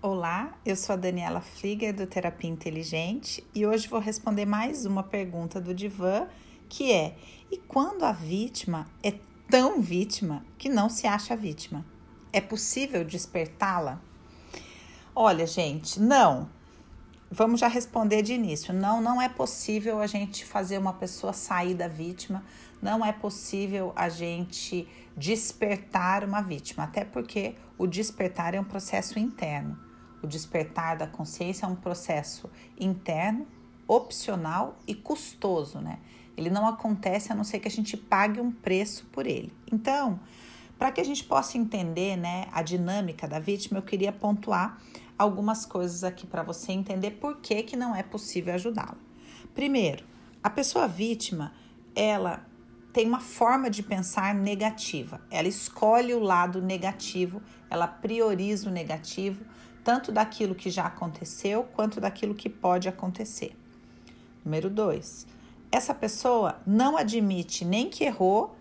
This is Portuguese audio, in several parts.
Olá, eu sou a Daniela Flieger do Terapia Inteligente e hoje vou responder mais uma pergunta do Divan, que é: e quando a vítima é tão vítima que não se acha vítima? É possível despertá-la? Olha, gente, não. Vamos já responder de início. Não, não é possível a gente fazer uma pessoa sair da vítima, não é possível a gente despertar uma vítima, até porque o despertar é um processo interno. O despertar da consciência é um processo interno, opcional e custoso, né? Ele não acontece a não ser que a gente pague um preço por ele. Então, para que a gente possa entender, né, a dinâmica da vítima, eu queria pontuar algumas coisas aqui para você entender por que, que não é possível ajudá-la. Primeiro, a pessoa vítima, ela tem uma forma de pensar negativa. Ela escolhe o lado negativo, ela prioriza o negativo, tanto daquilo que já aconteceu quanto daquilo que pode acontecer. Número dois, essa pessoa não admite nem que errou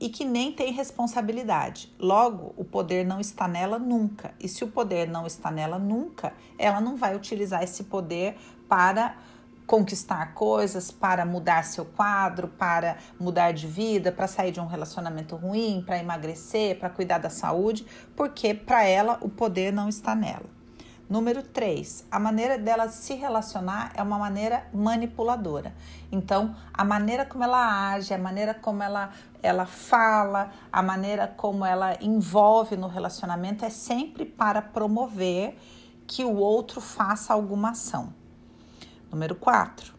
e que nem tem responsabilidade. Logo, o poder não está nela nunca. E se o poder não está nela nunca, ela não vai utilizar esse poder para conquistar coisas, para mudar seu quadro, para mudar de vida, para sair de um relacionamento ruim, para emagrecer, para cuidar da saúde, porque para ela o poder não está nela. Número 3, a maneira dela se relacionar é uma maneira manipuladora. Então, a maneira como ela age, a maneira como ela, ela fala, a maneira como ela envolve no relacionamento é sempre para promover que o outro faça alguma ação. Número 4,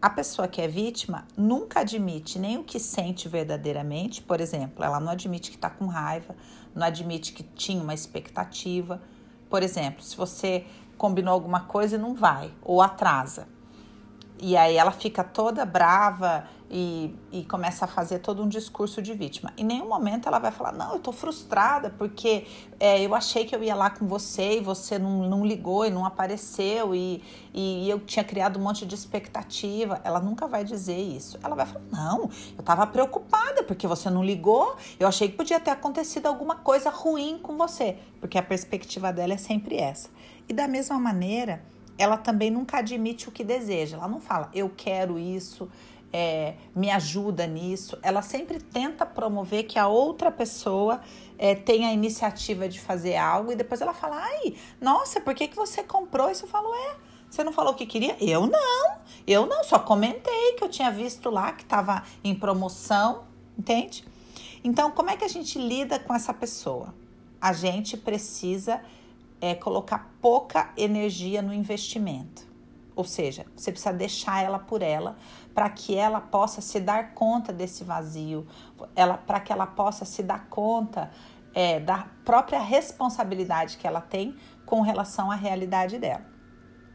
a pessoa que é vítima nunca admite nem o que sente verdadeiramente, por exemplo, ela não admite que está com raiva, não admite que tinha uma expectativa. Por exemplo, se você combinou alguma coisa e não vai, ou atrasa. E aí ela fica toda brava e, e começa a fazer todo um discurso de vítima. Em nenhum momento ela vai falar, não, eu tô frustrada porque é, eu achei que eu ia lá com você e você não, não ligou e não apareceu e, e eu tinha criado um monte de expectativa. Ela nunca vai dizer isso. Ela vai falar, não, eu tava preocupada porque você não ligou, eu achei que podia ter acontecido alguma coisa ruim com você, porque a perspectiva dela é sempre essa. E da mesma maneira, ela também nunca admite o que deseja. Ela não fala, eu quero isso, é, me ajuda nisso. Ela sempre tenta promover que a outra pessoa é, tenha a iniciativa de fazer algo e depois ela fala, ai, nossa, por que, que você comprou isso? Eu falo, é. Você não falou o que queria? Eu não, eu não, só comentei que eu tinha visto lá que estava em promoção, entende? Então, como é que a gente lida com essa pessoa? A gente precisa é colocar pouca energia no investimento. Ou seja, você precisa deixar ela por ela para que ela possa se dar conta desse vazio, ela para que ela possa se dar conta é, da própria responsabilidade que ela tem com relação à realidade dela.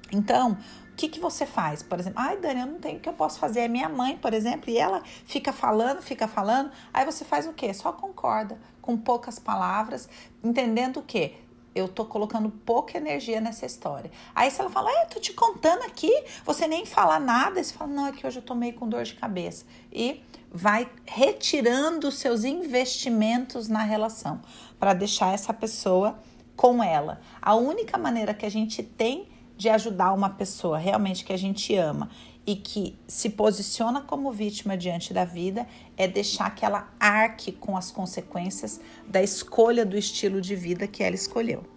Então, o que, que você faz? Por exemplo, ai, Dani, eu não tenho o que eu posso fazer. É minha mãe, por exemplo, e ela fica falando, fica falando. Aí você faz o quê? Só concorda com poucas palavras, entendendo o quê? Eu tô colocando pouca energia nessa história. Aí se ela fala, é, tô te contando aqui, você nem fala nada, você fala, não, é que hoje eu tô meio com dor de cabeça. E vai retirando seus investimentos na relação para deixar essa pessoa com ela. A única maneira que a gente tem de ajudar uma pessoa realmente que a gente ama e que se posiciona como vítima diante da vida é deixar que ela arque com as consequências da escolha do estilo de vida que ela escolheu.